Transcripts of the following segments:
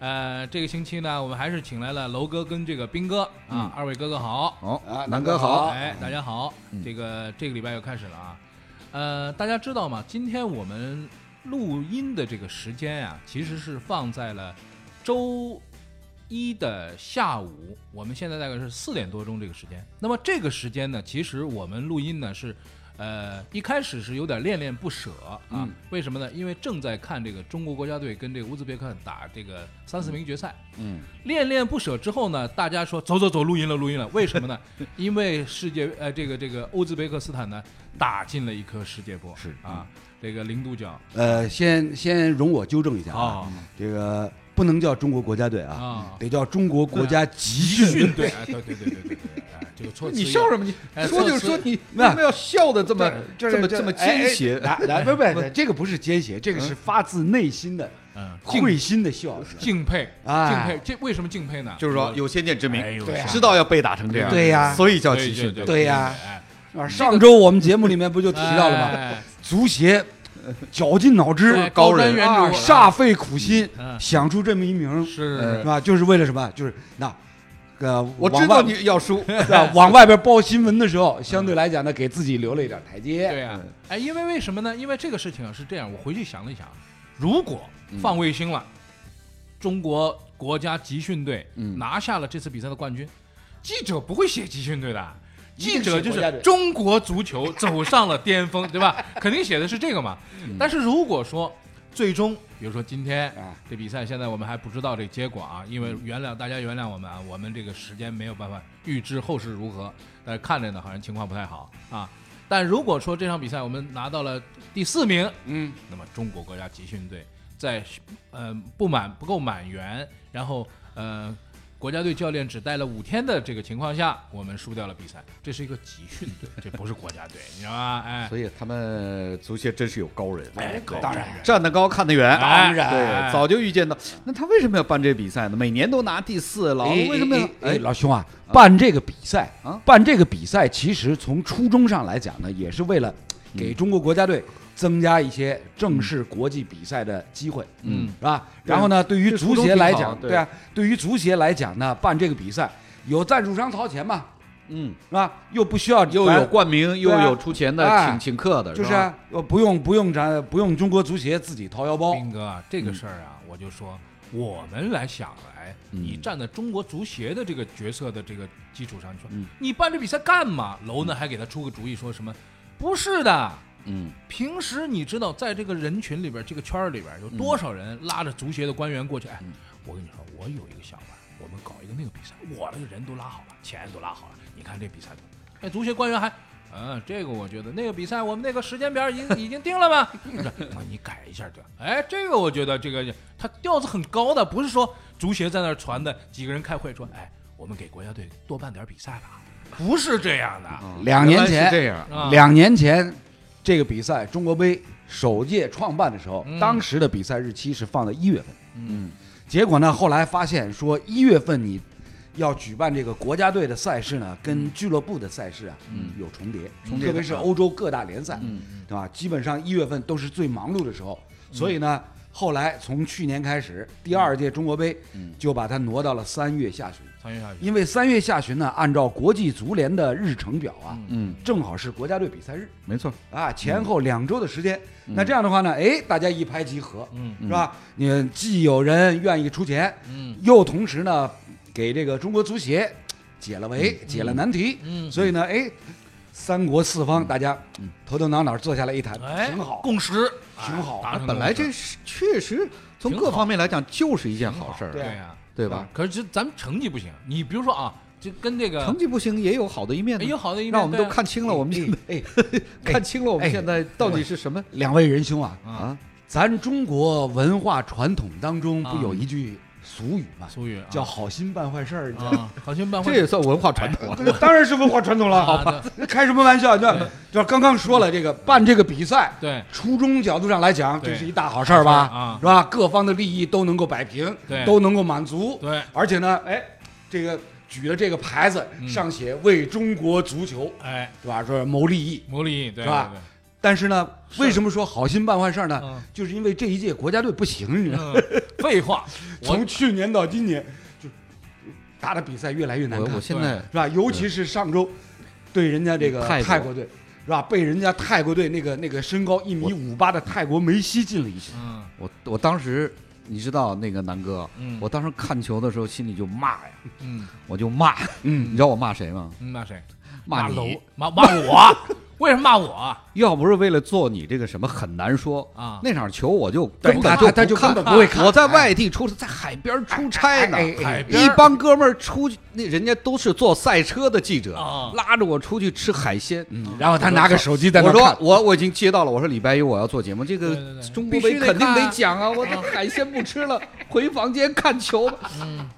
呃，这个星期呢，我们还是请来了楼哥跟这个斌哥啊，二位哥哥好。哦啊南哥好哎，大家好，这个这个礼拜又开始了啊。呃，大家知道吗？今天我们录音的这个时间啊、其实是放在了周一的下午，我们现在大概是四点多钟这个时间。那么这个时间呢，其实我们录音呢是，呃，一开始是有点恋恋不舍啊。为什么呢？因为正在看这个中国国家队跟这个乌兹别克打这个三四名决赛。嗯，恋恋不舍之后呢，大家说走走走，录音了，录音了。为什么呢？因为世界呃，这个这个乌兹别克斯坦呢打进了一颗世界波，是啊，这个零度角呃，先先容我纠正一下啊，啊这个不能叫中国国家队啊，啊，得叫中国国家集训训队，哎，对对对对对这个措辞你笑什么？你哎说就是说你为什么要笑的这么这这么这么奸邪？来来，不不不，这个不是奸邪，这个是发自内心的嗯，敬会心的笑。敬佩，哎。敬佩，这为什么敬佩呢？就是说有先见之明知道要被打成这样，对呀。所以叫集训对对呀。上周我们节目里面不就提到了吗？哎。足协 绞尽脑汁哎，高人瞻远啊，瞩煞费苦心嗯想出这么一名，是是吧？就是为了什么？就是那个我知道你要输？往外边报新闻的时候，相对来讲呢，给自己留了一点台阶。对呀、哎，因为为什么呢？因为这个事情啊是这样，我回去想了一想，如果放卫星了，中国国家集训队嗯拿下了这次比赛的冠军，记者不会写集训队的。记者就是中国足球走上了巅峰，对吧？肯定写的是这个嘛。但是如果说最终，比如说今天啊这比赛，现在我们还不知道这结果啊，因为原谅大家原谅我们啊，我们这个时间没有办法预知后事如何，但是看着呢好像情况不太好啊。但如果说这场比赛我们拿到了第四名，嗯，那么中国国家集训队在呃不满不够满员，然后呃国家队教练只带了五天的这个情况下，我们输掉了比赛。这是一个集训队，这不是国家队，你知道吗？哎，所以他们足协真是有高人，哎，当然。站得高看得远，当然。对，早就预见到。那他为什么要办这比赛呢？每年都拿第四，老哎为什么要哎老兄啊，办这个比赛啊。办这个比赛，其实从初衷上来讲呢，也是为了给中国国家队增加一些正式国际比赛的机会，嗯。是吧？然后呢，对于足协来讲，对。对啊，对于足协来讲呢，办这个比赛有赞助商掏钱嘛，嗯，是吧？又不需要又有冠名，又有出钱的，哎请请客的，就是吧啊呃不用不用咱不用中国足协自己掏腰包，斌哥啊，这个事儿啊，我就说我们来想来，嗯。你站在中国足协的这个角色的这个基础上，你说嗯。你办这比赛干嘛？楼呢还给他出个主意，说什么？不是的，嗯，平时你知道，在这个人群里边，这个圈儿里边有多少人拉着足协的官员过去？哎，我跟你说，我有一个想法，我们搞一个那个比赛，我那个人都拉好了，钱都拉好了，你看这比赛，哎，足协官员还。嗯，这个我觉得那个比赛我们那个时间表已经已经定了吗？我说啊你改一下这，哎，这个我觉得这个他调子很高的，不是说足协在那儿传的，几个人开会说，哎，我们给国家队多办点比赛吧，不是这样的，两年前这样，啊两年前，这个比赛中国杯首届创办的时候，嗯。当时的比赛日期是放在一月份。嗯。结果呢，后来发现说一月份你要举办这个国家队的赛事呢，跟俱乐部的赛事啊，嗯。有重叠，重叠特别是欧洲各大联赛，嗯。对吧？基本上一月份都是最忙碌的时候，所以呢，后来从去年开始，第二届中国杯嗯。就把它挪到了三月下旬，三月下旬，因为三月下旬呢，按照国际足联的日程表啊，嗯，正好是国家队比赛日。没错，啊，前后两周的时间。那这样的话呢，哎，大家一拍即合，嗯。是吧？你既有人愿意出钱，嗯。又同时呢给这个中国足协解了围、解了难题。嗯。所以呢，哎，三国四方大家头头脑脑坐下来一谈，哎，挺好，共识。挺好。本来这是确实从各方面来讲就是一件好事儿，对对呀，对吧？可是这咱们成绩不行，你比如说啊，就跟这个成绩不行也有好的一面呢，哎有好的一面，让我们都看清了我们现在哎，看清了我们哎现在到底是什么两位仁兄啊，啊，啊？咱中国文化传统当中啊。不有一句俗语嘛，俗语啊叫好心办坏事儿，你知道吗？啊，好心办坏事这也算文化传统啊。这当然是文化传统了，好吧？开什么玩笑？就就刚刚说了，这个办这个比赛，对初衷角度上来讲，这是一大好事儿吧？啊是吧？各方的利益都能够摆平，对都能够满足。对而且呢，哎，这个举了这个牌子，嗯上写为中国足球，哎，对吧？说谋利益。谋利益对吧对但是呢，为什么说好心办坏事呢？嗯就是因为这一届国家队不行，你知道吗？废话，从去年到今年，就打的比赛越来越难看我我，现在是吧？尤其是上周对人家这个泰国泰国队，是吧？被人家泰国队那个那个身高一米五八的泰国梅西进了一球。嗯我我当时你知道那个南哥，嗯我当时看球的时候心里就骂呀，嗯我就骂，你嗯知道我骂谁吗？嗯，骂谁？骂楼你，骂骂我？为什么骂我？要不是为了做你这个什么很难说啊。那场球我就根本就他他就根本不会看。我在外地出在海边出差呢，一帮哥们儿出去，那人家都是做赛车的记者啊，拉着我出去吃海鲜。嗯，然后他拿个手机在那我说，我我已经接到了，我说礼拜一我要做节目，这个中国杯肯定得讲啊！我这海鲜不吃了，回房间看球。嗯，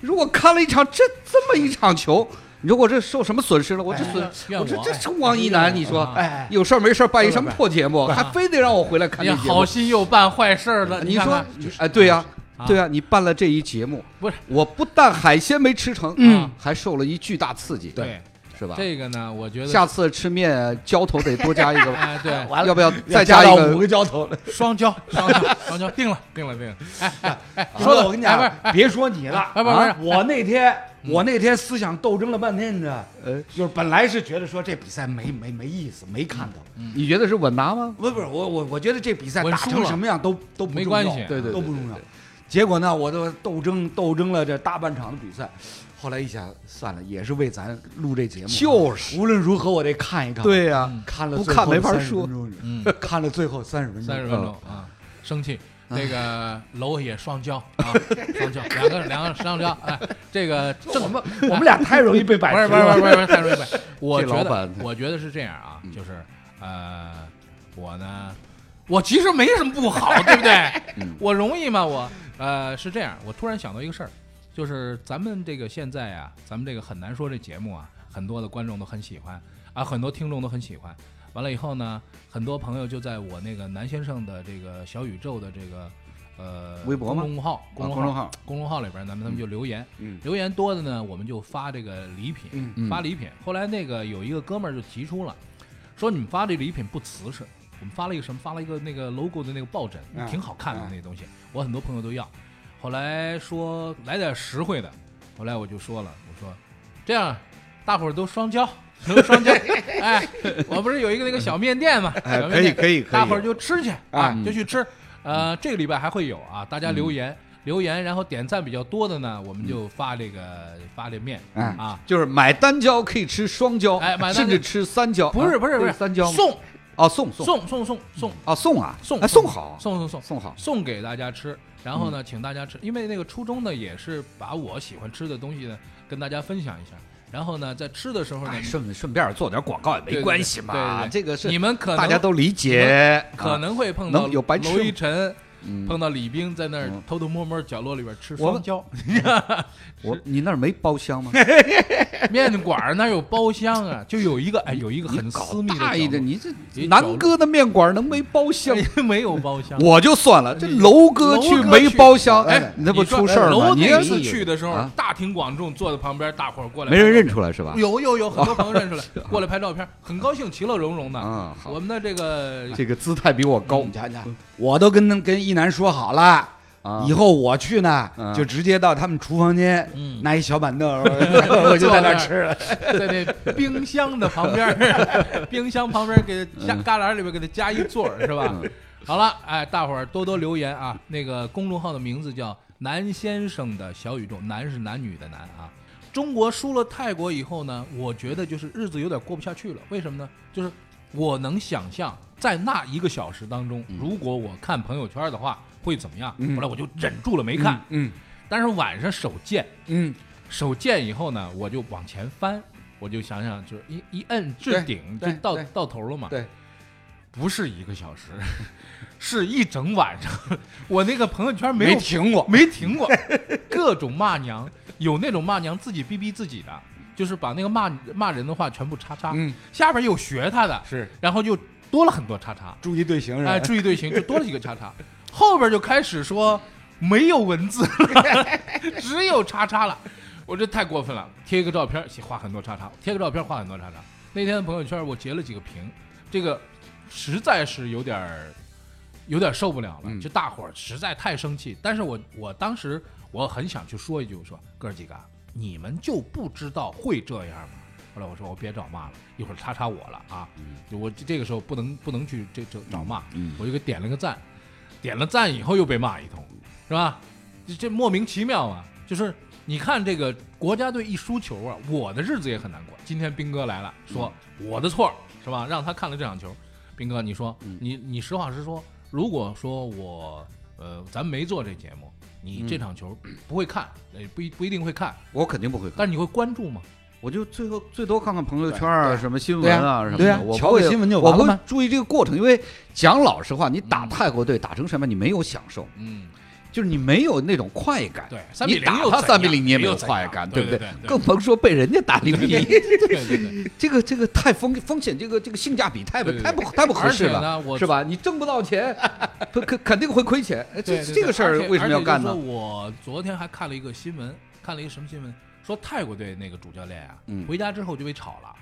如果看了一场这这么一场球，你说我这受什么损失了？我这哎损，怨我这这是王一楠，你说啊哎，有事儿没事儿办一什么破节目，还非得让我回来看你好？心又办坏事儿了，你说哎，对呀啊，对呀，你办了这一节目，不是。我不但海鲜没吃成，嗯。还受了一巨大刺激，对是吧？这个呢，我觉得下次吃面浇头得多加一个，哎对，完了要不要要再加一个？五个浇头了。双浇双浇双浇 定了定了定了，哎哎哎，说说的的我跟你讲哎不是，哎。别说你了，哎不是不是。啊？我那天我那天思想斗争了半天，呢，呃，就是本来是觉得说这比赛没没没意思，没看头。你觉得是稳拿吗？不是不是，我我我觉得这比赛打成什么样都都不重要没关系。对对都不重要。结果呢，我都斗争斗争了这大半场的比赛，后来一想，算了，也是为咱录这节目，就是无论如何我得看一看。，对呀，看了不看最后30没法说分钟嗯，看了最后三十分钟，三十分钟啊，生气。那个 楼也双骄啊，双骄，两个两个双交，哎，这个 这我们我们俩太容易被摆不是平了。不是不是不是太容易摆。我觉得我觉得是这样啊，就是呃，我呢，我其实没什么不好，对不对？嗯我容易吗？我呃是这样，我突然想到一个事儿，就是咱们这个现在啊，咱们这个很难说这节目啊，很多的观众都很喜欢啊，很多听众都很喜欢。完了以后呢，很多朋友就在我那个南先生的这个小宇宙的这个呃微博吗公众号公众号公众号里边，咱们他们就留言，嗯留言多的呢，我们就发这个礼品，发礼品。后来那个有一个哥们儿就提出了，说你们发这礼品不瓷实，我们发了一个什么？发了一个那个 logo 的那个抱枕，啊挺好看的啊那东西，我很多朋友都要。后来说来点实惠的，后来我就说了，我说这样大伙儿都双交。都双交，哎，我不是有一个那个小面店嘛，可以可以可以。大伙儿就吃去啊，嗯就去吃。呃，这个礼拜还会有啊，大家留言、留言，然后点赞比较多的呢，我们就发这个、发这面、嗯啊，就是买单椒可以吃双椒，哎买单甚至吃三椒，不是啊。不是不是三椒送哦送送。送送送送。啊送啊？送哎送好送送送。送好，送给大家吃，然后呢，请大家吃，因为那个初衷呢，也是把我喜欢吃的东西呢跟大家分享一下，然后呢，在吃的时候呢哎，顺顺便做点广告也没关系嘛，对对对。这个是你们可能大家都理解，可啊能会碰到有白吃娄一晨，嗯。碰到李冰在那儿嗯。偷偷摸摸角落里边吃我双交，我你那儿没包厢吗？面馆儿那有包厢啊，就有一个哎，有一个很搞私密的大一点，你这南哥的面馆能没包厢？没有包厢。我就算了，这楼哥去没包厢，哎你那不出事儿吗？楼你那次去的时候啊，大庭广众坐在旁边，大伙儿过来，没人认出来是吧？有有有很多朋友认出来，过来拍照片，很高兴，其乐融融的。我，们的这个这个姿态比我高你瞧瞧，我都跟跟一楠说好了，啊以后我去呢嗯，就直接到他们厨房间嗯拿一小板凳，我就在那吃了。在那冰箱的旁边，冰箱旁边给它加嗯旮旯里边给他加一座儿，是吧？嗯好了，哎，大伙儿多多留言啊！那个公众号的名字叫“南先生的小宇宙”，男是男女的男啊。中国输了泰国以后呢，我觉得就是日子有点过不下去了。为什么呢？就是我能想象，在那一个小时当中，如果我看朋友圈的话，会怎么样？嗯。后来我就忍住了没看。嗯但是晚上手贱，嗯，手贱以后呢，我就往前翻，我就想想，就是一一摁置顶就到到头了嘛。对，不是一个小时，是一整晚上。我那个朋友圈没停过，没停过，各种骂娘，有那种骂娘自己逼逼自己的，就是把那个骂骂人的话全部叉叉，嗯，下边有学他的，是。然后就多了很多叉叉，注意队形是吧？哎，注意队形就多了几个叉叉，后边就开始说没有文字了，只有叉叉了，我这太过分了，贴一个照片画很多叉叉，贴个照片画很多叉叉。那天的朋友圈我截了几个屏，这个实在是有点儿有点受不了了，嗯就大伙儿实在太生气。但是我我当时我很想去说一句，我说哥儿几个，你们就不知道会这样吗？后来我说我别找骂了，一会儿叉叉我了啊！就我这个时候不能不能去这这找骂，嗯我就给点了个赞，点了赞以后又被骂一通，是吧？这这莫名其妙啊！就是你看这个国家队一输球啊，我的日子也很难过。今天兵哥来了，说我的错是吧？让他看了这场球，兵哥，你说你你实话实说，如果说我呃咱没做这节目，你这场球不会看，呃不一不一定会看，我肯定不会看，但是你会关注吗？我就最后最多看看朋友圈啊，什么新闻啊什么的。对呀我会瞧个新闻就我完了吗不会注意这个过程，因为讲老实话，你打嗯泰国队打成什么，你没有享受，嗯，就是你没有那种快感。对，三比你零又怎打他三比零，你也没有快感，不对不对？更甭说被人家打零比一。这个这个太风风险，这个这个性价比太不太不太不合适了，是吧？你挣不到钱，肯肯定会亏钱。哎这这个事儿为什么要干呢我昨天还看了一个新闻，看了一个什么新闻？说泰国队那个主教练啊，嗯。回家之后就被炒了，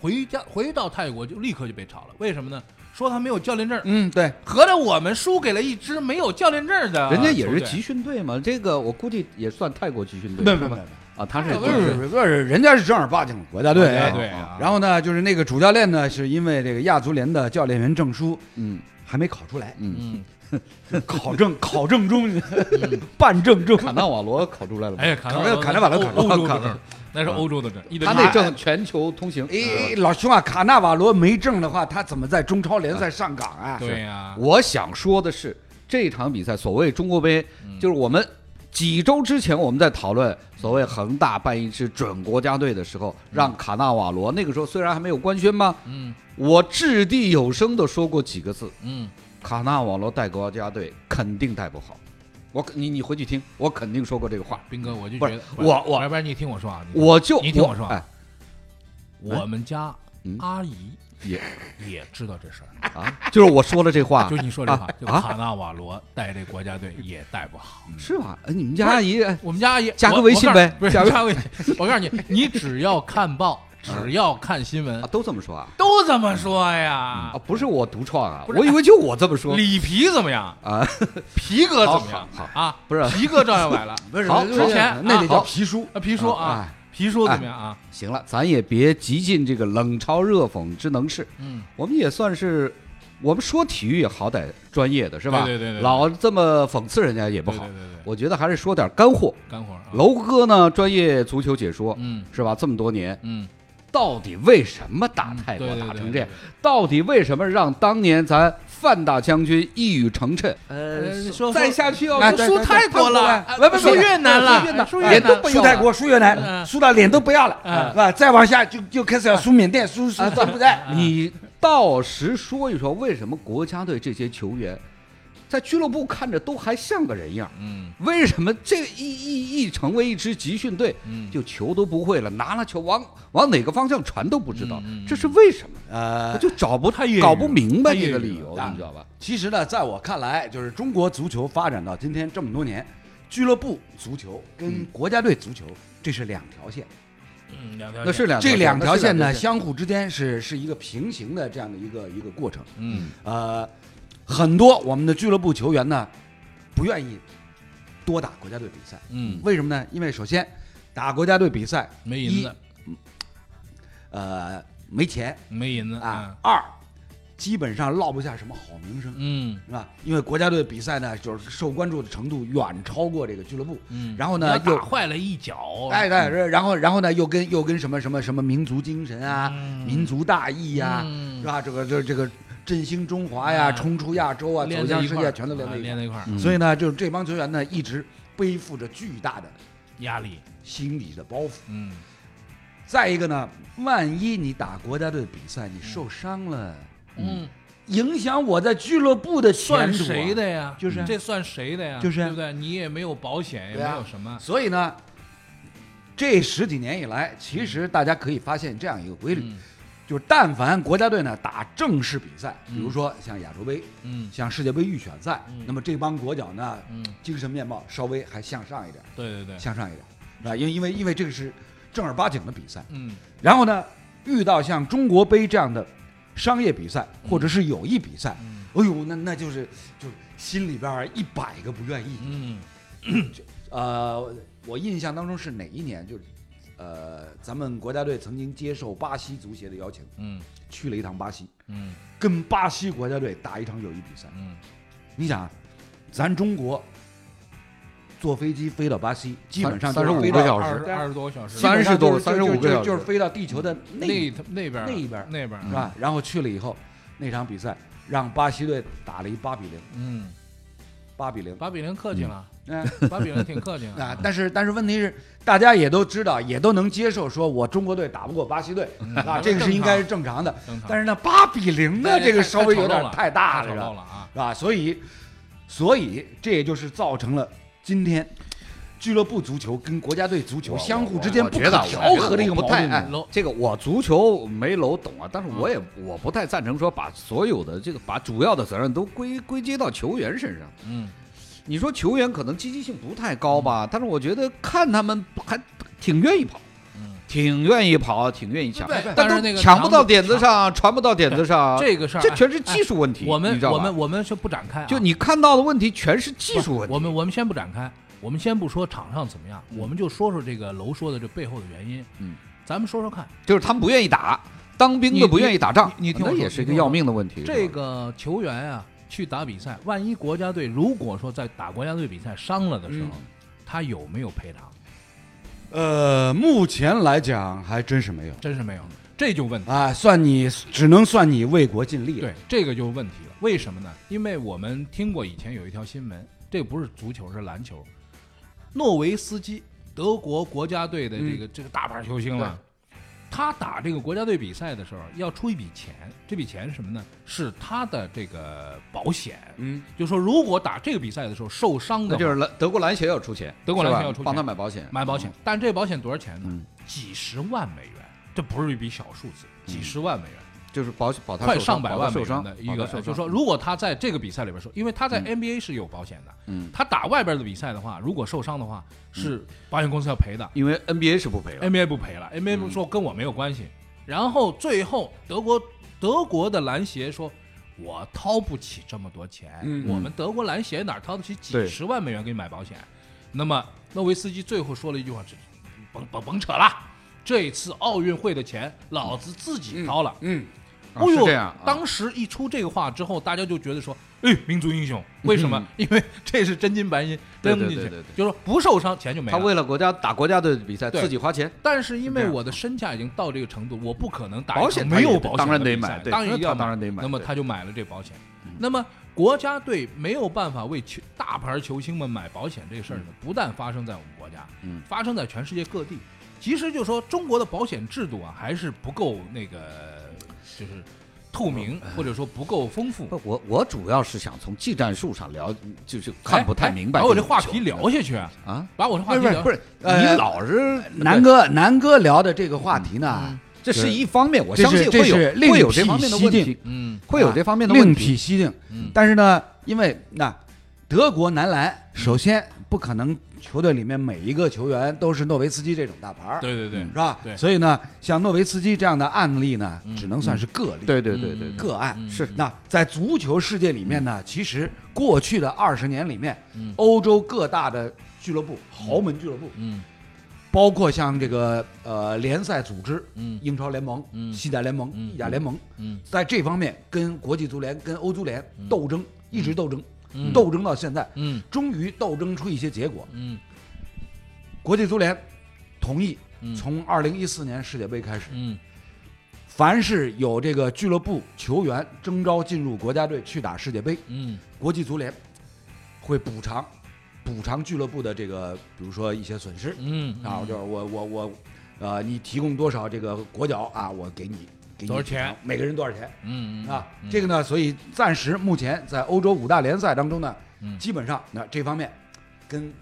回家回到泰国就立刻就被炒了。为什么呢？说他没有教练证，嗯，对，合着我们输给了一支没有教练证的球队，人家也是集训队嘛，这个我估计也算泰国集训队。不不不，啊，他是不是？不是，人家是正儿八经的国家队。国家队啊然后呢，就是那个主教练呢，是因为这个亚足联的教练员证书嗯。还没考出来，嗯，嗯，考证考证中，办证中。卡纳瓦罗考出来了吗？哎，卡卡纳卡纳瓦罗考欧欧洲卡的证，那是欧洲的证，他那证全球通行。哎，老兄啊，卡纳瓦罗没证的话，他怎么在中超联赛上岗啊？对呀，我想说的是，这场比赛所谓中国杯，就是我们几周之前我们在讨论所谓恒大办一支准国家队的时候，让卡纳瓦罗那个时候虽然还没有官宣吗？嗯。我掷地有声的说过几个字：嗯，卡纳瓦罗带国家队肯定带不好。我你你回去听，我肯定说过这个话。斌哥，我就觉得我我要不然你听我说啊，我就你听我说啊哎我们家嗯阿姨也也知道这事儿。啊，就是我说了这话，就你说这话啊，就啊卡纳瓦罗带这国家队也带不好。是吧？哎你们家阿姨哎我们家阿姨加个微信呗不是加个微信。我告诉你，你只要看报，只要看新闻啊，都这么说啊？都这么说呀啊，。不是我独创啊，我以为就我这么说里皮怎么样？啊。皮哥怎么样 好？啊，不是皮哥照样来了。不是好之之前那得叫皮叔。啊，皮叔啊，哎皮叔怎么样啊？行了，咱也别极尽这个冷嘲热讽之能事，嗯，我们也算是，我们说体育也好歹专业的是吧？对对对对对老这么讽刺人家也不好。对对对对，我觉得还是说点干货。干货啊。楼哥呢，专业足球解说嗯是吧？这么多年，嗯，到底为什么打泰国打成这样？到底为什么让当年咱范大将军一语成谶？呃说再下去要哎输输泰国了，哎呃输越南了，输越南输越南。脸都不要输泰国、输越南，嗯。输到脸都不要了，嗯。是吧？再往下就就开始要输缅甸、输输柬埔寨。你到时说一说，为什么国家队这些球员在俱乐部看着都还像个人样？嗯为什么这一一一成为一支集训队，嗯，就球都不会了，拿了球往往哪个方向传都不知道这是为什么？呃，就找不太搞不明白这个理由，你知道吧？其实呢，在我看来，就是中国足球发展到今天这么多年，俱乐部足球跟国家队足球这是两条线，嗯两条那是两这两条线呢相互之间是是一个平行的这样的一个一个过程。嗯呃，很多我们的俱乐部球员呢不愿意多打国家队比赛，嗯，为什么呢？因为首先打国家队比赛，没银子，呃，没钱没银子啊，，二基本上落不下什么好名声。嗯是吧？因为国家队比赛呢，就是受关注的程度远超过这个俱乐部。嗯，然后呢又打坏了一脚，哎，对，然后然后呢，又跟又跟什么什么什么民族精神啊、嗯民族大义呀、嗯是吧？这个这这个振兴中华呀、嗯冲出亚洲啊、走向世界，全都连在一块儿。啊连在一块儿，嗯所以呢，就是这帮球员呢，一直背负着巨大的压力，心理的包袱。嗯再一个呢，万一你打国家队比赛，你受伤了，嗯影响我在俱乐部的算前途啊谁的呀？就是这算谁的呀？就是啊对不对？你也没有保险，也没有什么。所以呢，这十几年以来，其实大家可以发现这样一个规律，嗯就是但凡国家队呢打正式比赛，嗯比如说像亚洲杯、嗯像世界杯预选赛，嗯那么这帮国脚呢，嗯，精神面貌稍微还向上一点，对对对，向上一点，是吧？因为因为因为这个是正儿八经的比赛。嗯然后呢，遇到像中国杯这样的商业比赛或者是友谊比赛，嗯哎呦，那那就是就是心里边一百个不愿意。嗯呃，我印象当中是哪一年？就是呃，咱们国家队曾经接受巴西足协的邀请，嗯。去了一趟巴西，嗯。跟巴西国家队打一场友谊比赛。嗯。你想啊，咱中国坐飞机飞到巴西，基本上三就是飞到十五个小时，二十多个小时，基本上30多就是就35个小时。就就是飞到地球的那那那边那一边那边儿是吧？然后去了以后，那场比赛让巴西队打了一八比零，嗯，八比零。八比零客气了，嗯 八比零挺客气了啊，但是但是问题是，大家也都知道，也都能接受，说我中国队打不过巴西队啊，这个是应该是正常的。但是呢，八比零呢，这个稍微有点太大了！是吧？所以，所以这也就是造成了今天俱乐部足球跟国家队足球相互之间不可我觉得调和的一个我不太矛盾哎。这个我足球没楼懂啊，但是我也我不太赞成说把所有的这个把主要的责任都归归结到球员身上。嗯，你说球员可能积极性不太高吧，但是我觉得看他们还挺愿意跑，嗯挺愿意跑，挺愿意抢，但是那个抢不到点子上，传不到点子上，这个事儿，哎这全是技术问题。我们我们我们是不展开啊，就你看到的问题全是技术问题。我们我们先不展开，我们先不说场上怎么样，嗯我们就说说这个楼说的这背后的原因。嗯，咱们说说看，就是他们不愿意打，当兵你的不愿意打仗，你你听我说那也是一个要命的问题。这个球员啊去打比赛，万一国家队如果说在打国家队比赛伤了的时候，嗯他有没有赔偿？呃，目前来讲还真是没有真是没有，这就问题。啊，算你只能算你为国尽力了。对，这个就问题了。为什么呢？因为我们听过以前有一条新闻，这个不是足球，是篮球。诺维斯基，德国国家队的这个、这个大牌球星了。他打这个国家队比赛的时候要出一笔钱，这笔钱是什么呢？是他的这个保险。嗯，就说如果打这个比赛的时候受伤的，那就是篮德国篮协要出钱，德国篮协要出钱。帮他买保险，买保险，但这保险多少钱呢？嗯。几十万美元，这不是一笔小数字，几十万美元。就是保保他快上百万受伤的一个，就是说，如果他在这个比赛里边受，因为他在嗯。NBA 是有保险的，嗯，他打外边的比赛的话，如果受伤的话，是保险公司要赔的因为 NBA 是不赔了，，NBA 不赔了，NBA 嗯。说跟我没有关系。然后最后德国德国的篮协说，我掏不起这么多钱，嗯我们德国篮协哪掏得起几十万美元给你买保险？那么诺维斯基最后说了一句话：这甭甭甭扯了，这次奥运会的钱老子自己掏了。嗯，啊哦这样啊。当时一出这个话之后，大家就觉得说，哎，民族英雄，为什么？因为这是真金白银对扔进去。就是说不受伤钱就没了。他为了国家打国家队的比赛自己花钱，但是因为我的身价已经到这个程度，我不可能打一保险没有保险当然得买对。当然一定要当然得买那么他就买了这保险。那么国家队没有办法为球大牌球星们买保险这个事儿呢，不但发生在我们国家，嗯。发生在全世界各地。其实就说中国的保险制度啊，还是不够那个，就是透明，或者说不够丰富。不，我我主要是想从技战术上聊，就是看不太明白哎把我这话题聊下去啊，啊。把我这话题聊不是不是，呃你老是南哥，南哥聊的这个话题呢，嗯这是一方面，我相信会有另会有这方面的问题，嗯会有这方面的另问题。另辟蹊径。嗯但是呢，因为那德国男篮首先不可能球队里面每一个球员都是诺维斯基这种大牌儿，对对对是，吧？对。所以呢，像诺维斯基这样的案例呢，嗯。只能算是个例，对对对个案。嗯。是。那在足球世界里面呢，其实过去的二十年里面，嗯。欧洲各大的俱乐部、豪门俱乐部，嗯。包括像这个呃联赛组织，嗯。英超联盟、嗯。西甲联盟、嗯。意甲联盟，嗯。在这方面跟国际足联、跟欧足联嗯。斗争，一直斗争，嗯。斗争到现在，嗯。终于斗争出一些结果。嗯。国际足联同意嗯。从二零一四年世界杯开始，嗯。凡是有这个俱乐部球员征召进入国家队去打世界杯，嗯。国际足联会补偿补偿俱乐部的这个，比如说一些损失。嗯。啊，就是我我我，呃，你提供多少这个国脚啊，我给你多少钱每个人多少钱嗯啊？这个呢，所以暂时目前在欧洲五大联赛当中呢，嗯基本上那这方面跟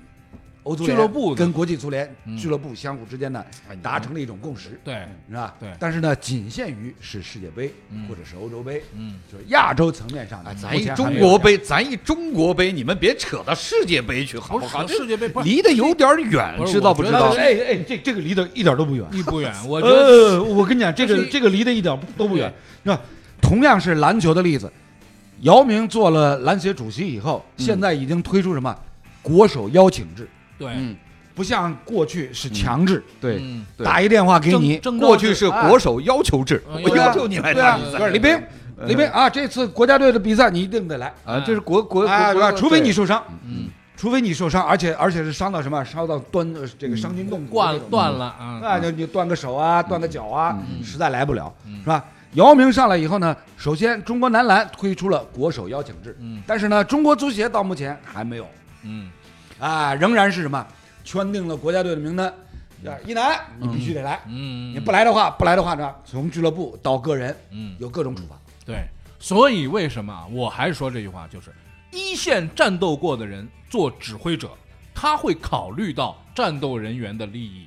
欧足联俱乐部跟国际足联嗯俱乐部相互之间呢达成了一种共识，对，是吧？对但是呢，仅限于是世界杯嗯或者是欧洲杯，嗯，就是亚洲层面上咱一中国杯，咱一中国杯，你们别扯到世界杯去，好不好？是世界杯不离得有点远知道不知道？哎哎，这这个离得一点都不远。离不远，我觉得呃，我跟你讲，这个这个离得一点都不远，是吧？同样是篮球的例子，姚明做了篮协主席以后，现在已经推出什么国手邀请制，对，嗯，不像过去是强制，对嗯。对。打一电话给你，征过去是国手要求制，嗯我要求你来对啊打比，赛李斌，李斌啊，这次国家队的比赛你一定得来，啊，这是国国哎，对国？除非你受伤，嗯，除非你受伤，而且而且是伤到什么？伤到端呃这个伤筋动骨断断了啊，那就你断个手啊，断个脚啊，嗯实在来不了，嗯是吧？姚明上来以后呢，首先中国男篮推出了国手邀请制，嗯。但是呢，中国足协到目前还没有。嗯啊，仍然是什么圈定了国家队的名单，啊，一男你必须得来，嗯，你不来的话，不来的话呢，从俱乐部到个人嗯，有各种处罚。对，所以为什么啊我还是说这句话，就是一线战斗过的人做指挥者，他会考虑到战斗人员的利益，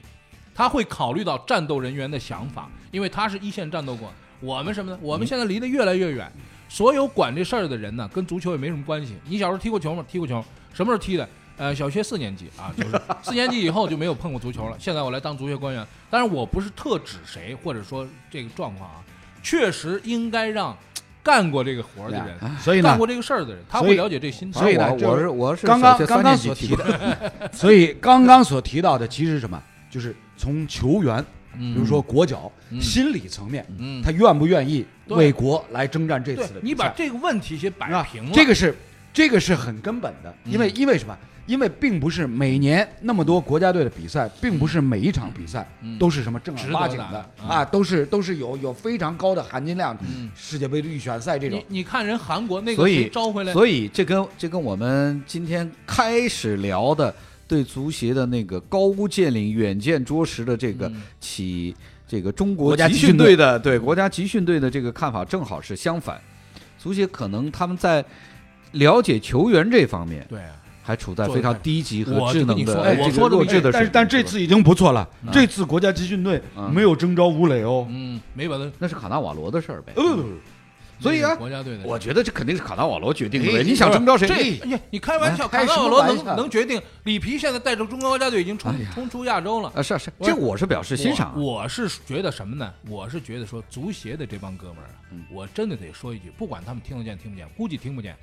他会考虑到战斗人员的想法，因为他是一线战斗过。我们什么呢？我们现在离得越来越远，所有管这事儿的人呢，跟足球也没什么关系。你小时候踢过球吗？踢过球，什么时候踢的？呃，小学四年级啊，就是四年级以后就没有碰过足球了。现在我来当足协官员，当然我不是特指谁，或者说这个状况啊，确实应该让干过这个活儿的人，所以呢干过，这个事儿的人，他所以会了解这心态。所以呢这我我是我是刚刚小学三刚刚所提的，所以刚刚所提到的其实是什么？就是从球员，比比如说国脚嗯心理层面，嗯，他愿不愿意对为国来征战这对次的比赛？你把这个问题先摆啊平了，这个是这个是很根本的，嗯因为因为什么？因为并不是每年那么多国家队的比赛，并不是每一场比赛嗯都是什么正儿八经的啊，都是都是有有非常高的含金量嗯，世界杯的预选赛这种。你。你看人韩国那个所以招回来，所以这跟这跟我们今天开始聊的对足协的那个高屋建瓴、远见卓识的这个嗯。起这个中国国家集集训队训队。的对国家集训队的这个看法正好是相反。足协可能他们在了解球员这方面对，还处在非常低级和智能的哎这个我说弱智的水平。但是但这次已经不错了，嗯这次国家集训队嗯没有征召吴磊哦。嗯，没把他，那是卡纳瓦罗的事儿呗。呃，所以啊国家队的，我觉得这肯定是卡纳瓦罗决定的你想征召谁？这，哎呀，你开玩笑，哎卡纳瓦罗能能决定？里皮现在带着中国国家队已经冲冲出亚洲了。啊，是啊是啊，这我是表示欣赏啊。我我是觉得什么呢？我是觉得说足协的这帮哥们儿我真的得说一句，不管他们听得见听不见，估计听不见，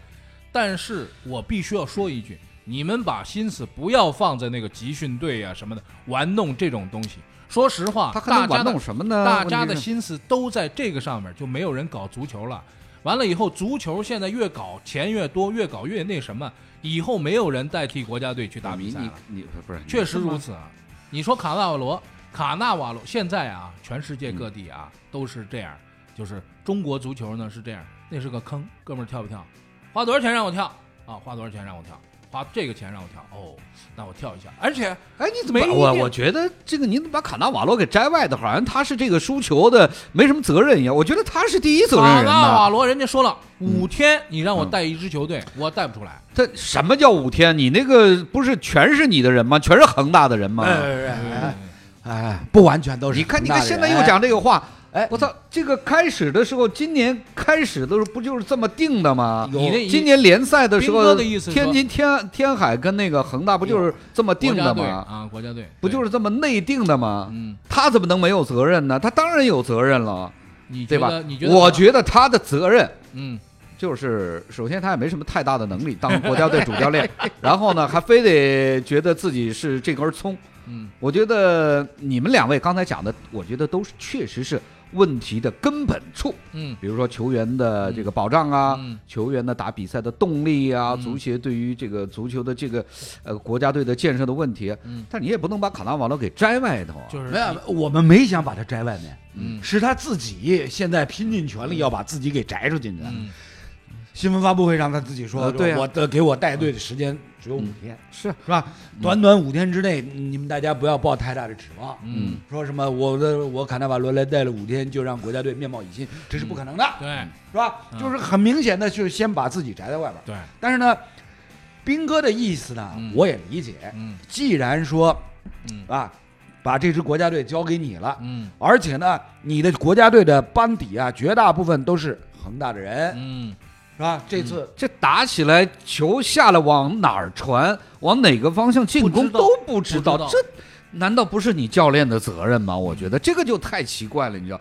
但是我必须要说一句，你们把心思不要放在那个集训队啊什么的玩弄这种东西。说实话，他还玩大家弄什么呢？大家的心思都在这个上面，就没有人搞足球了。完了以后，足球现在越搞钱越多，越搞越那什么，以后没有人代替国家队去打比赛了。你你不是确实如此啊！你说卡纳瓦罗，卡纳瓦罗现在啊，全世界各地啊、都是这样，就是中国足球呢是这样，那是个坑，哥们儿跳不跳？花多少钱让我跳啊？花多少钱让我跳？花这个钱让我跳哦，那我跳一下。而且哎，你怎么我我觉得这个你怎么把卡纳瓦罗给摘外的，好像他是这个输球的没什么责任一样。我觉得他是第一责任人卡纳瓦。罗人家说了，五天你让我嗯带一支球队，我带不出来。这什么叫五天？你那个不是全是你的人吗？全是恒大的人吗？哎哎哎哎，不完全都是你看，你。看，现在又讲这个话，哎，我操！这个开始的时候，今年开始的时候不就是这么定的吗？今年联赛的时斌候天津天天海跟那个恒大不就是这么定的吗？啊，国家队不就是是这么内定的吗？嗯，他怎么能没有责任呢？他当然有责任了，你对吧？你觉？得？我觉得他的责任嗯，就是，首先他也没什么太大的能力当 国家队主教练，然后呢，还非得觉得自己是这根葱。嗯，我觉得你们两位刚才讲的，我觉得都是确实是问题的根本处。嗯。比如说球员的这个保障啊，嗯。球员的打比赛的动力啊，嗯。足协对于这个足球的这个呃国家队的建设的问题，嗯，但你也不能把卡纳瓦罗给摘外头啊。就是没有，我们没想把他摘外面，嗯。是他自己现在拼尽全力要把自己给摘出进去的。嗯。新闻发布会上他自己说，呃对啊。我的给我带队的时间只有五天，是是吧？短短五天之内，你们大家不要抱太大的指望。嗯，说什么我的我卡纳瓦罗来带了五天就让国家队面貌已新，这是不可能的，对是吧？嗯就是很明显的，就是先把自己宅在外边。对，但是呢，斌哥的意思呢，嗯我也理解。嗯既然说嗯啊，把这支国家队交给你了，嗯而且呢，你的国家队的班底啊，绝大部分都是恒大的人，嗯，是吧？这次这打起来，球下来往哪儿传，往哪个方向进攻都不知道，不知道。这难道不是你教练的责任吗？我觉得这个就太奇怪了，你知道，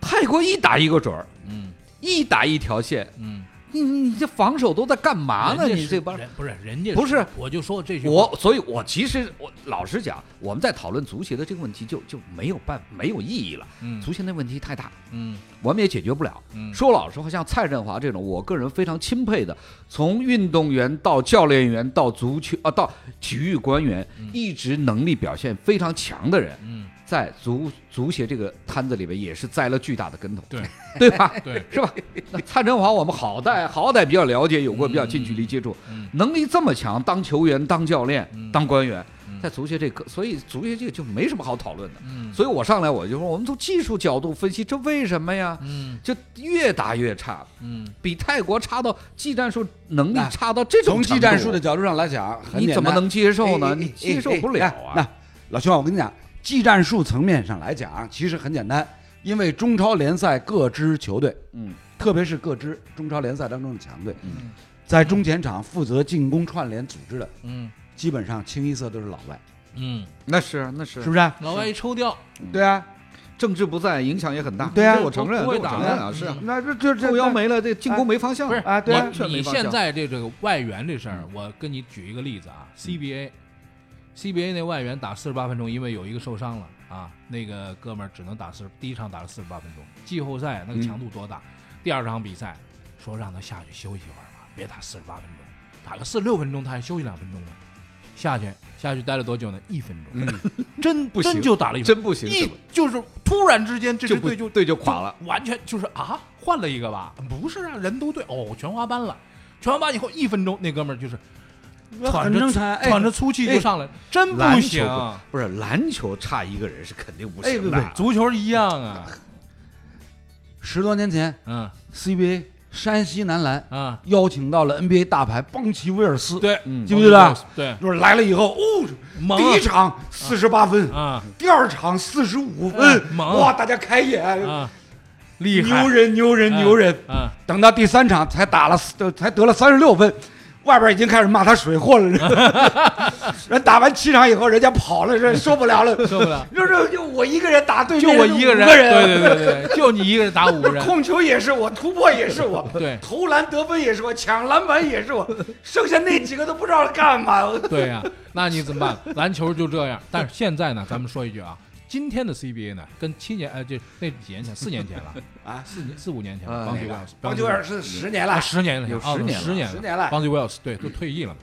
泰国一打一个准儿，嗯。一打一条线，嗯，你你你这防守都在干嘛呢？你这帮人不是人家不是，我就说这句话。我，所以，我其实我老实讲，我们在讨论足协的这个问题就就没有办没有意义了。嗯。足协那问题太大，嗯。我们也解决不了。嗯。说老实话，像蔡振华这种，我个人非常钦佩的，从运动员到教练员到足球啊到体育官员，一直能力表现非常强的人，嗯在足足协这个摊子里边也是栽了巨大的跟头，对对吧？对，是吧？那蔡振华我们好歹好歹比较了解，有过比较近距离接触，嗯能力这么强，当球员、当教练、嗯当官员，嗯在足协这个，所以足协这个就没什么好讨论的。嗯所以我上来我就说，我们从技术角度分析，这为什么呀？嗯就越打越差，嗯比泰国差到技战术能力差到这种从程度技战术的，角度上来讲，你怎么能接受呢？你接受哎不了哎那啊！老兄啊，我跟你讲，技战术层面上来讲，其实很简单，因为中超联赛各支球队，嗯特别是各支中超联赛当中的强队，嗯在中前场负责进攻串联组织的，嗯基本上清一色都是老外，嗯，那是那是是不是？老外一抽调，对啊，政治不在，影响也很大。对啊我承认，不会这我承打认啊，是那这这这后腰没了，这进攻没方向不是啊对啊你现在这这个外援这事儿，我跟你举一个例子啊，CBA。CBA 那外援打四十八分钟，因为有一个受伤了啊，那个哥们儿只能打四，第一场打了四十八分钟。季后赛那个强度多大？第二场比赛说让他下去休息一会儿吧，别打四十八分钟，打个四十六分钟他还休息两分钟呢。下去下去待了多久呢？一分钟，真不行真就打了一分钟，真不行，一就是突然之间这支就不队就队就垮了。完全就是啊，换了一个吧？不是啊，人都对哦，全华班了，全华班以后一分钟，那哥们儿就是喘着喘着粗气就上来，真不行。不是篮球差一个人是肯定不哎不行的。足球一样啊，十多年前嗯，CBA 山西男篮啊，邀请到了 NBA 大牌邦奇威尔斯，对，嗯记不记得？对，就是来了以后，哦，猛第一场四十八分，啊第二场四十五分哇，大家开眼，啊，厉害，牛人牛人嗯牛人。啊，等到第三场才打了四，才得了三十六分，外边已经开始骂他水货了。人打完七场以后，人家跑了，人受不了了，受不了，就是就我一个人打对就我一个人，个人，对对对对，就你一个人打五个人，控球也是我，突破也是我，对投篮得分也是我，抢篮板也是我，剩下那几个都不知道干嘛。对呀、那你怎么办？篮球就这样。但是现在呢，咱们说一句啊，今天的 CBA 呢，跟七年呃，就那几年前，四年前了。啊？四年四五年前啊了，邦吉那个威尔斯，邦吉威尔是十年了。啊，，十年了，有啊十年了十年十年了。邦吉威尔斯对都退役了。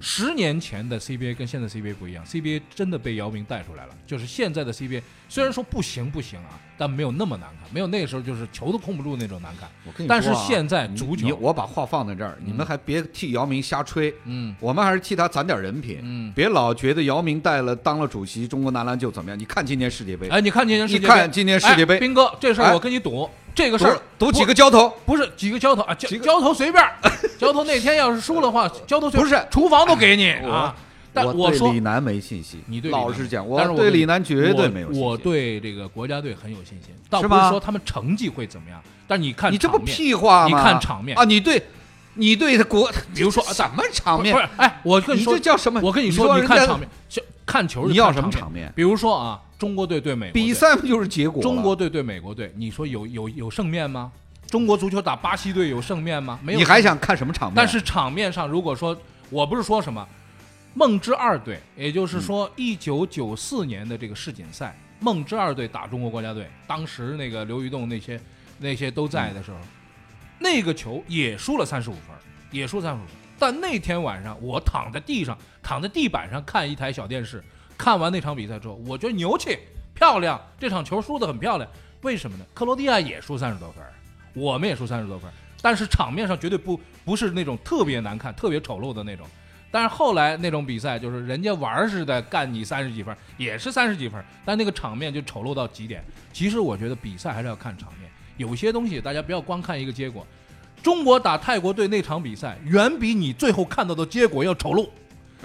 十年前的 CBA 跟现在 CBA 不一样，CBA 真的被姚明带出来了。就是现在的 CBA 虽然说不行不行啊，但没有那么难看，没有那个时候就是球都控不住那种难看。我跟你但是现在你足球我把话放在这儿，你们还别替姚明瞎吹，嗯我们还是替他攒点人品，嗯，别老觉得姚明带了当了主席，中国男篮就怎么样？你看今年世界杯，哎，你看今年世界杯，你看今年世界杯哎斌哥，这事儿哎我跟你赌，这个事儿赌赌几个交头，不是几个交头啊，交几个交头随便儿，交头那天要是输的话，交头随便不是厨房都给你我啊。但我对说李楠没信心。你对老实讲，但是我对李楠绝对没有信心。我我对这个国家队很有信心，倒不是说他们成绩会怎么样，但你看你这不场面屁话吗？你看场面啊，你对，你对他国，比如说 什么场面不是哎，我跟你说这叫什么？我跟你说，说，你看场面，就看球就你要什么场面？比如说啊，中国队对美国队比，赛不就是结果？中国队对美国队，你说有有有胜面吗？中国足球打巴西队有胜面吗？没有。你还？想看什么场面？但是场面上，如果说我不是说什么梦之二队，也就是嗯说一九九四年的这个世锦赛，梦之二队打中国国家队，当时那个刘玉栋那些那些都在的时候，那个球也输了三十五分，也输三十五分。但那天晚上，我躺在地上，躺在地板上看一台小电视，看完那场比赛之后，我觉得牛气，漂亮，这场球输得很漂亮。为什么呢？克罗地亚也输三十多分，我们也输三十多分，但是场面上绝对不不是那种特别难看、特别丑陋的那种。但是后来那种比赛，就是人家玩儿似的干你三十几分，也是三十几分，但那个场面就丑陋到极点。其实我觉得比赛还是要看场面，有些东西大家不要光看一个结果。中国打泰国队那场比赛，远比你最后看到的结果要丑陋，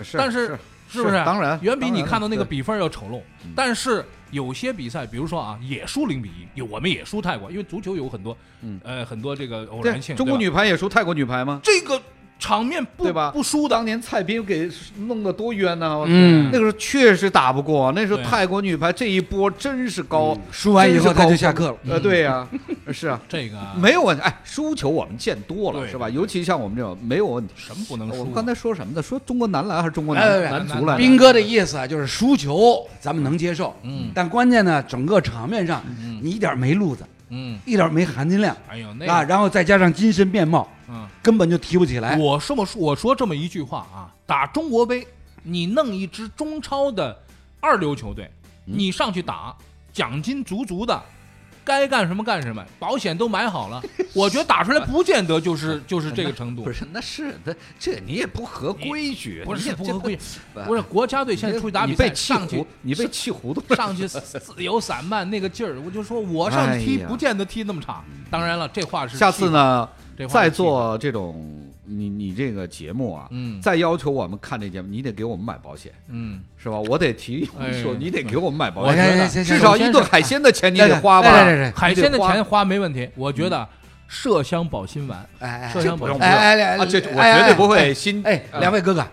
是但是是不是？当然，远比你看到那个比分要丑陋。但是有些比赛，比如说啊，也输零比一，有我们也输泰国，因为足球有很多，嗯呃，很多这个偶然性。中国女排也输泰国女排吗？这个场面不对吧？不输的，当年蔡斌给弄得多冤呐！我嗯那个时候确实打不过，那时候泰国女排这一波真是高，输完以后他就下课了。呃，对呀，是啊，这个没有问题。哎，输球我们见多了，是吧？尤其像我们这种没有问题。什么不能输啊？我们刚才说什么呢？说中国男篮还是中国哎男哎男足来着？斌哥的意思啊，就是输球咱们能接受，嗯但关键呢，整个场面上嗯你一点没路子，嗯，一点没含金量哎呦那啊，然后再加上精神面貌，嗯，根本就提不起来。我这么说，我说这么一句话啊，打中国杯，你弄一支中超的二流球队，嗯你上去打，奖金足足的。该干什么干什么，保险都买好了。我觉得打出来不见得就是 就是这个程度不，是，那是那这你也不合规矩，不你也是不合规矩，不不是国家队现在出去打比赛，你被气上去糊，你被气糊涂了。上去自由散漫那个劲儿，我就说我上去踢不见得踢那么差。当然了，这话是下次呢，再这话是气做这种你你这个节目啊，嗯。再要求我们看这节目，你得给我们买保险，嗯，是吧？我得提你说，你得给我们买保我觉险，得至少一顿海鲜的钱你得花吧？海鲜的钱花没问题，我觉得麝香保心丸，哎麝香保心丸。不用不用。哎哎这我哎绝对不会心哎，两位哥哥，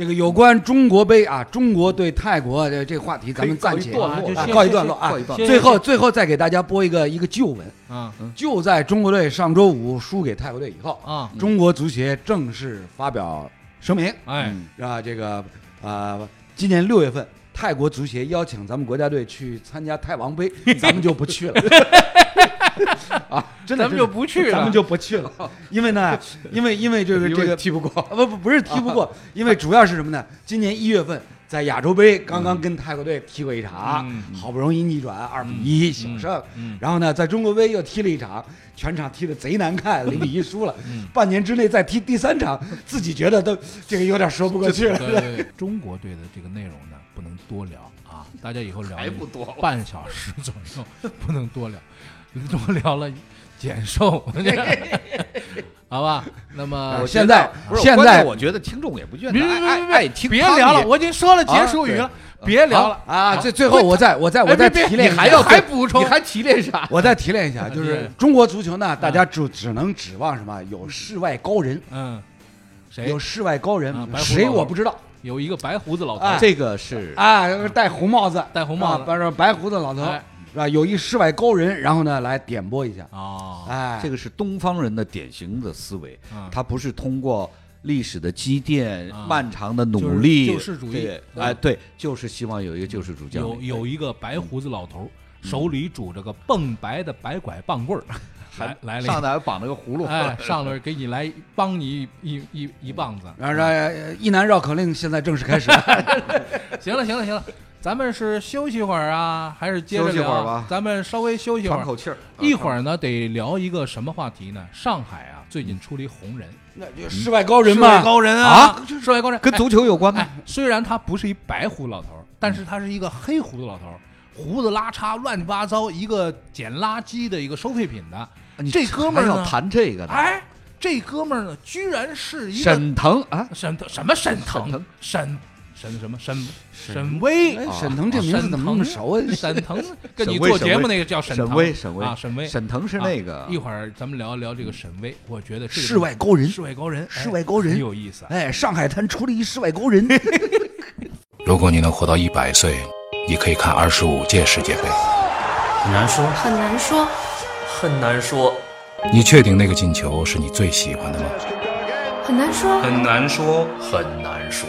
这个有关中国杯啊，中国对泰国的这个话题，咱们暂且告一段落啊。告一段落。啊最后最后再给大家播一个一个旧闻，啊。就在中国队上周五输给泰国队以后，啊，中国足协正式发表声明，哎，嗯啊，这个啊，今年六月份。泰国足协邀请咱们国家队去参加泰王杯，咱们就不去了。啊，真的，咱们就不去了。咱们就不去了，因为呢，因为因为这个这个踢不过，啊不不不是踢不过，因为主要是什么呢？今年一月份在亚洲杯刚刚跟泰国队踢过一场，嗯。好不容易逆转二比一小胜，嗯。然后呢在中国杯又踢了一场，全场踢得贼难看，零比一输了。嗯。半年之内再踢第三场，自己觉得都这个有点说不过去了。中国队的这个内容呢，不能多聊啊，大家以后聊一还不多半小时左右，不能多聊，多聊了减寿，好吧？那么现在现在我觉得听众也不愿意别别听别聊了，我已经说了结啊束语了，别聊了。啊，最最后我再我再我再提炼一下，你还要还补充你还提炼啥？我再提炼一下，就是中国足球呢，大家只只能指望什么？有世外高人，嗯，谁有世外高人谁我不知道。有一个白胡子老头这个是啊，戴红帽子，戴红帽子白胡子老头，哎是吧？有一世外高人，然后呢来点拨一下，哦，哎，这个是东方人的典型的思维嗯，他不是通过历史的积淀啊、漫长的努力、就是救世主义。哎，对，就是希望有一个救世主降有临。有一个白胡子老头儿，手里拄着个蹦白的白拐棒棍儿，来来了一上来还绑了个葫芦，哎，上来给你来帮你一一一一棒子。然后这一男绕口令现在正式开始，行了行了行了，咱们是休息会儿啊，还是接着休息会儿聊吧咱们稍微休息会儿。喘口气儿。一会儿呢，得聊一个什么话题呢？上海啊，最近出了一红人，那就世外高人世嘛，外高人啊，世外高人跟足球有关吗哎？，虽然他不是一白胡子老头儿，但是他是一个黑胡子老头儿，胡子拉碴、乱七八糟，一个捡垃圾的一个收废品的。你这哥们儿还要谈这个呢？哎，这哥们儿呢，居然是一个沈腾啊，沈腾什么沈腾沈腾沈沈什么沈沈巍哎，沈腾这名字怎么那么熟啊？沈腾 跟你做节目那个叫沈腾巍，沈巍啊，沈巍。沈腾是那个啊一会儿咱们聊一聊这个沈巍，我觉得这个世外高人世外高人，哎世外高人很有意思啊。哎，上海滩出了一世外高人，如果你能活到一百岁，你可以看二十五届世界杯。很难说，很难说，很难说，你确定那个进球是你最喜欢的吗？很难说，很难说，很难说，